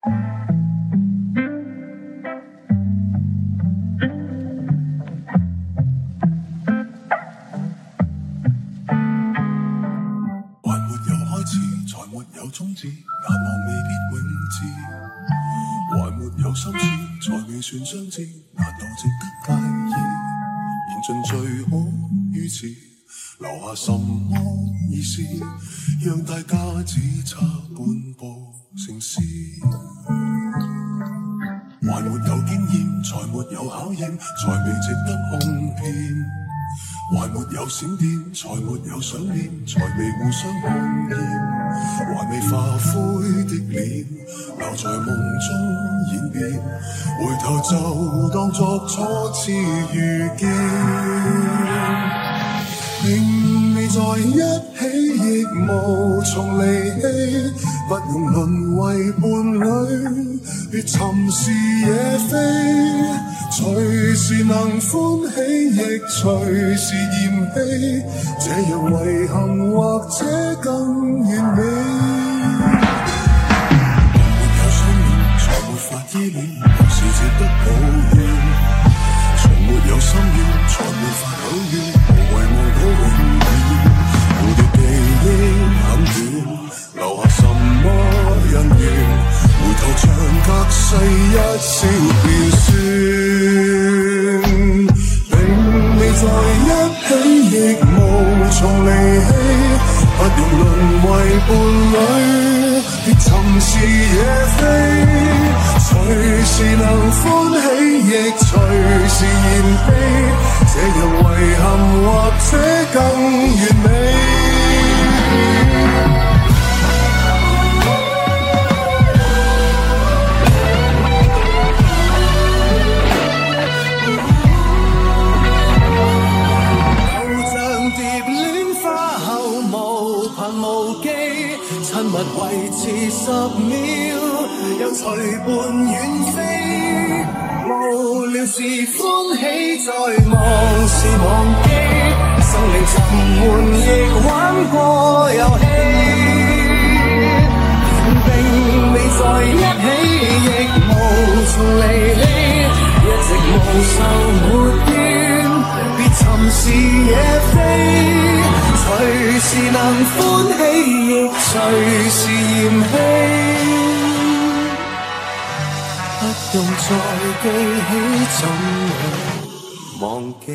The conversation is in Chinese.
还没有开始，才没有终止，难忘未必永志。还没有心事，才未算相知，难道值得介意？言尽最好于此，留下什么意思？让大家只差半步成诗。还没有经验，才没有考验，才未值得哄骗。还没有闪电，才没有想念，才未互相看见。还未化灰的脸，留在梦中演变。回头就当作初次遇见。明未在一起，亦无从离弃。不用沦为伴侣，别寻是野非。随时能欢喜，亦随时嫌弃。这样遗憾，或者更完美。没有相恋，才没法依恋，回头像隔世一笑便算，并未在一起，亦无从离弃。不用沦为伴侣，别寻是野非。随时能欢喜，亦随时嫌弃。这样遗憾，或者更完美。亲密维持十秒，又随伴远飞。无聊时欢喜，在忙时忘记，生命沉闷亦玩过游戏。并未在一起，亦无从离弃，随时能欢喜，亦随时嫌弃。不用再记起，怎样忘记。